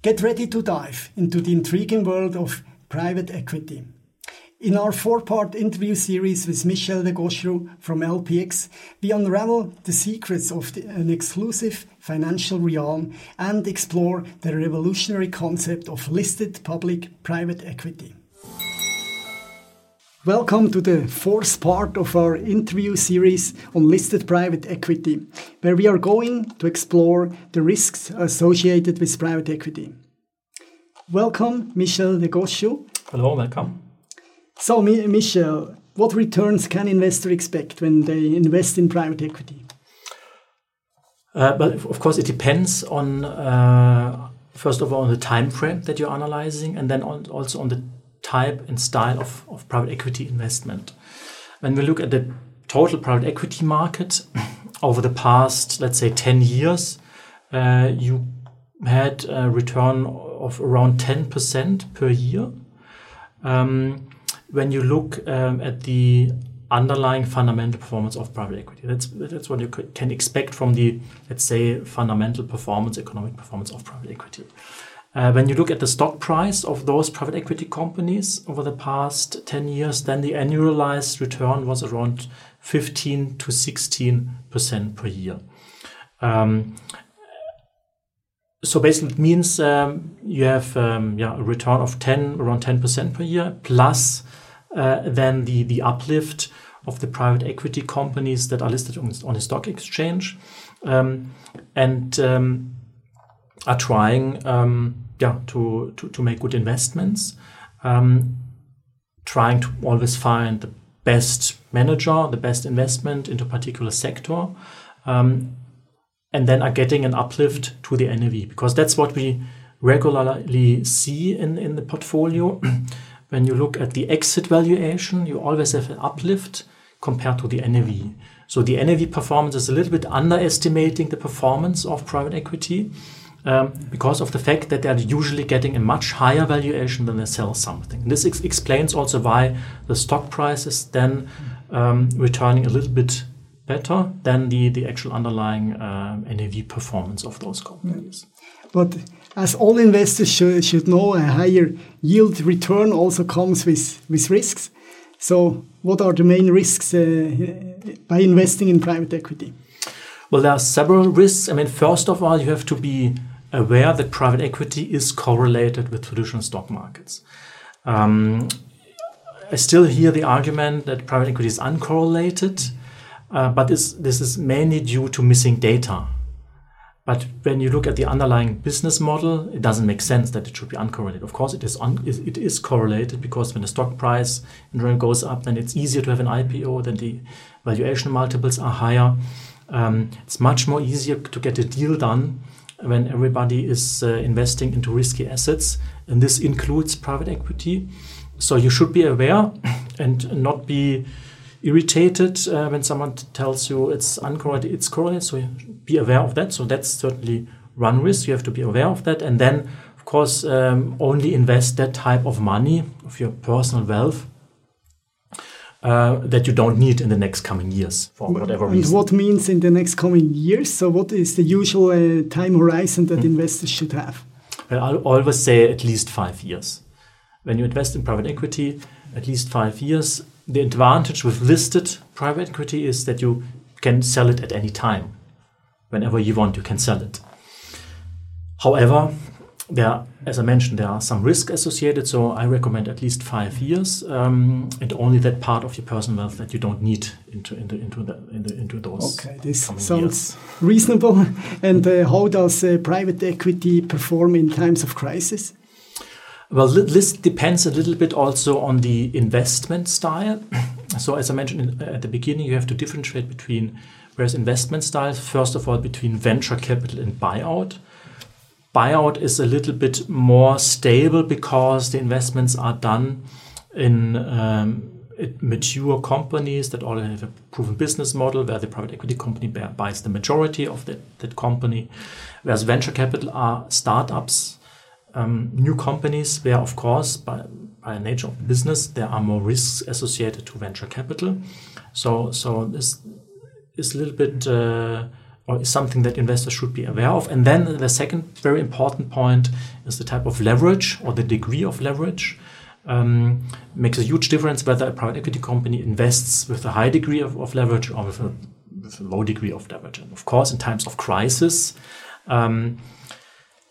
Get ready to dive into the intriguing world of private equity. In our four-part interview series with Michel Degosciu from LPX, we unravel the secrets of the, an exclusive financial realm and explore the revolutionary concept of listed public-private equity. Welcome to the fourth part of our interview series on listed private equity, where we are going to explore the risks associated with private equity. Welcome, Michel Gauchroux. Hello, welcome. So, Michel, what returns can investors expect when they invest in private equity? Uh, but of course, it depends on uh, first of all on the time frame that you're analyzing, and then on, also on the type and style of, of private equity investment. When we look at the total private equity market over the past, let's say, 10 years, uh, you had a return of around 10% per year. Um, when you look um, at the underlying fundamental performance of private equity, that's that's what you can expect from the let's say fundamental performance, economic performance of private equity. Uh, when you look at the stock price of those private equity companies over the past 10 years, then the annualized return was around 15 to 16% per year. Um, so basically, it means um, you have um, a return of 10, around 10% per year, plus uh, then the, uplift of the private equity companies that are listed on, on the stock exchange and are trying um, yeah, to, to, to make good investments, um, trying to always find the best manager, the best investment into a particular sector, um, and then are getting an uplift to the NAV because that's what we regularly see in, in the portfolio. when you look at the exit valuation, you always have an uplift compared to the NAV. So the NAV performance is a little bit underestimating the performance of private equity um, because of the fact that they're usually getting a much higher valuation when they sell something. This ex explains also why the stock price is then um, returning a little bit better than the, the actual underlying uh, NAV performance of those companies. But as all investors should, should know, a higher yield return also comes with, with risks. So, what are the main risks uh, by investing in private equity? Well, there are several risks. I mean, first of all, you have to be aware that private equity is correlated with traditional stock markets. Um, I still hear the argument that private equity is uncorrelated, uh, but this, this is mainly due to missing data. But when you look at the underlying business model, it doesn't make sense that it should be uncorrelated. Of course, it is un- it is correlated because when the stock price in general goes up, then it's easier to have an IPO. Then the valuation multiples are higher. Um, it's much more easier to get a deal done when everybody is uh, investing into risky assets, and this includes private equity. So you should be aware and not be irritated uh, when someone tells you it's uncorrelated, it's correlated. So be aware of that. So that's certainly one risk. You have to be aware of that. And then, of course, um, only invest that type of money of your personal wealth uh, that you don't need in the next coming years for whatever and reason. what means in the next coming years? So, what is the usual uh, time horizon that mm. investors should have? Well, I'll always say at least five years. When you invest in private equity, at least five years. The advantage with listed private equity is that you can sell it at any time. Whenever you want, you can sell it. However, there, as I mentioned, there are some risks associated. So I recommend at least five years, um, and only that part of your personal wealth that you don't need into into into, the, into, into those. Okay, this sounds years. reasonable. and uh, how does uh, private equity perform in times of crisis? Well, this depends a little bit also on the investment style. so, as I mentioned at the beginning, you have to differentiate between various investment styles. First of all, between venture capital and buyout. Buyout is a little bit more stable because the investments are done in um, mature companies that already have a proven business model where the private equity company buys the majority of that, that company. Whereas venture capital are startups um, new companies where, of course, by, by nature of business, there are more risks associated to venture capital. So, so this is a little bit uh, or is something that investors should be aware of. And then the second very important point is the type of leverage or the degree of leverage. Um, makes a huge difference whether a private equity company invests with a high degree of, of leverage or with a, with a, low degree of leverage. And of course, in times of crisis, um,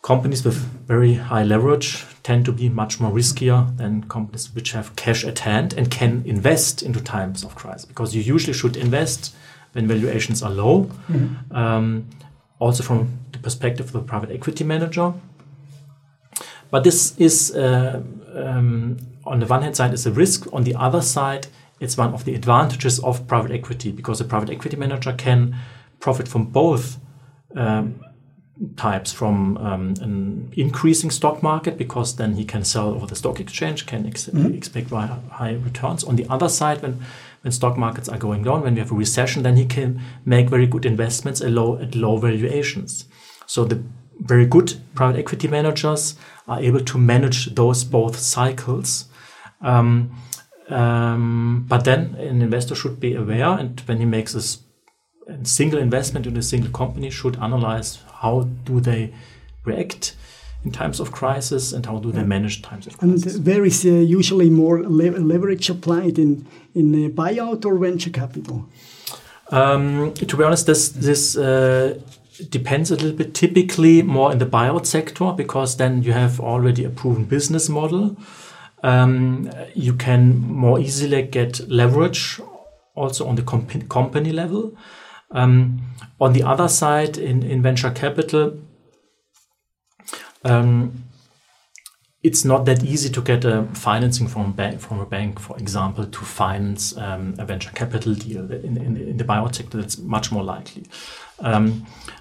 companies with very high leverage tend to be much more riskier than companies which have cash at hand and can invest into times of crisis because you usually should invest when valuations are low. Mm-hmm. Um, also, from the perspective of the private equity manager. But this is, uh, um, on the one hand side, is a risk. On the other side, it's one of the advantages of private equity because a private equity manager can profit from both um, types from um, an increasing stock market because then he can sell over the stock exchange, can ex- mm-hmm. expect high returns. On the other side, when when stock markets are going down, when we have a recession, then he can make very good investments at low at low valuations. So the very good private equity managers are able to manage those both cycles. Um, um, but then an investor should be aware, and when he makes a single investment in a single company, should analyze how do they react in times of crisis and how do they manage times of crisis. And there is uh, usually more le leverage applied in in uh, buyout or venture capital. Um, to be honest, this this uh, depends a little bit. Typically, more in the buyout sector because then you have already a proven business model. Um, you can more easily get leverage also on the comp company level. Um, on the other side, in, venture capital, um, it's not that easy to get a financing from a bank, from a bank, for example, to finance um, a venture capital deal. In, the biotech, that's much more likely.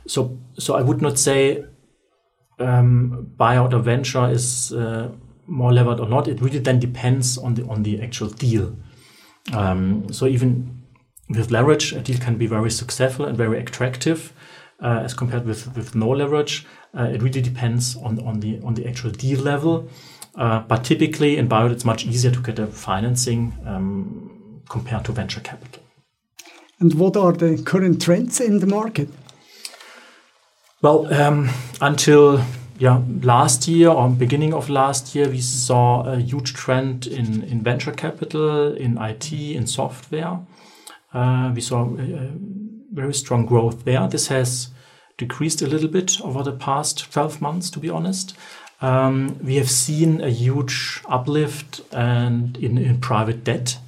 So, so I would not say buyout or venture is uh, more levered or not. It really then depends on the on the actual deal. So even with leverage, a deal can be very successful and very attractive uh, as compared with with no leverage. Uh, it really depends on, on the on the actual deal level. Uh, but typically in buyout, it's much easier to get a financing um, compared to venture capital. And what are the current trends in the market? Well, um, until yeah, last year or beginning of last year, we saw a huge trend in, in venture capital, in IT, in software. Uh, we saw very strong growth there. This has decreased a little bit over the past 12 months, to be honest. Um, we have seen a huge uplift in, private debt.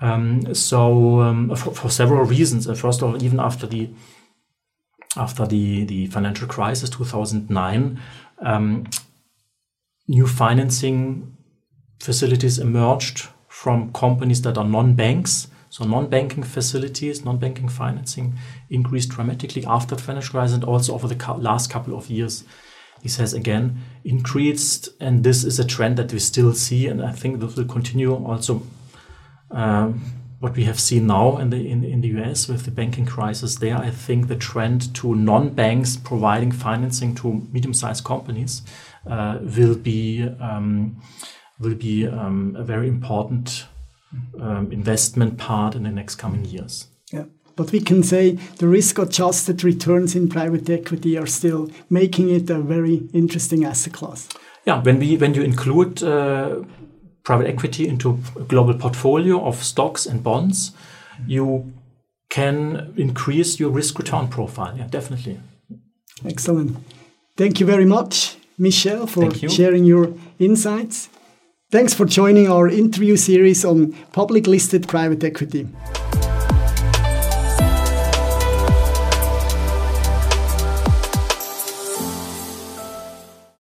Um, so um, for, several reasons. Uh, first of all, even after the after the, the financial crisis 2009, um, new financing facilities emerged from companies that are non-banks so non-banking facilities, non-banking financing increased dramatically after the financial crisis and also over the last couple of years. This has again increased, and this is a trend that we still see, and I think this will continue also. Um, what we have seen now in the in, in the US with the banking crisis there, I think the trend to non-banks providing financing to medium-sized companies uh, will be um, will be um, a very important investment part in the next coming years. Yeah. But we can say the risk adjusted returns in private equity are still making it a very interesting asset class. Yeah, when we when you include uh, private equity into a global portfolio of stocks and bonds, you can increase your risk return profile. Yeah, definitely. Excellent. Thank you very much, Michel, for sharing your insights. Thanks for joining our interview series on public listed private equity.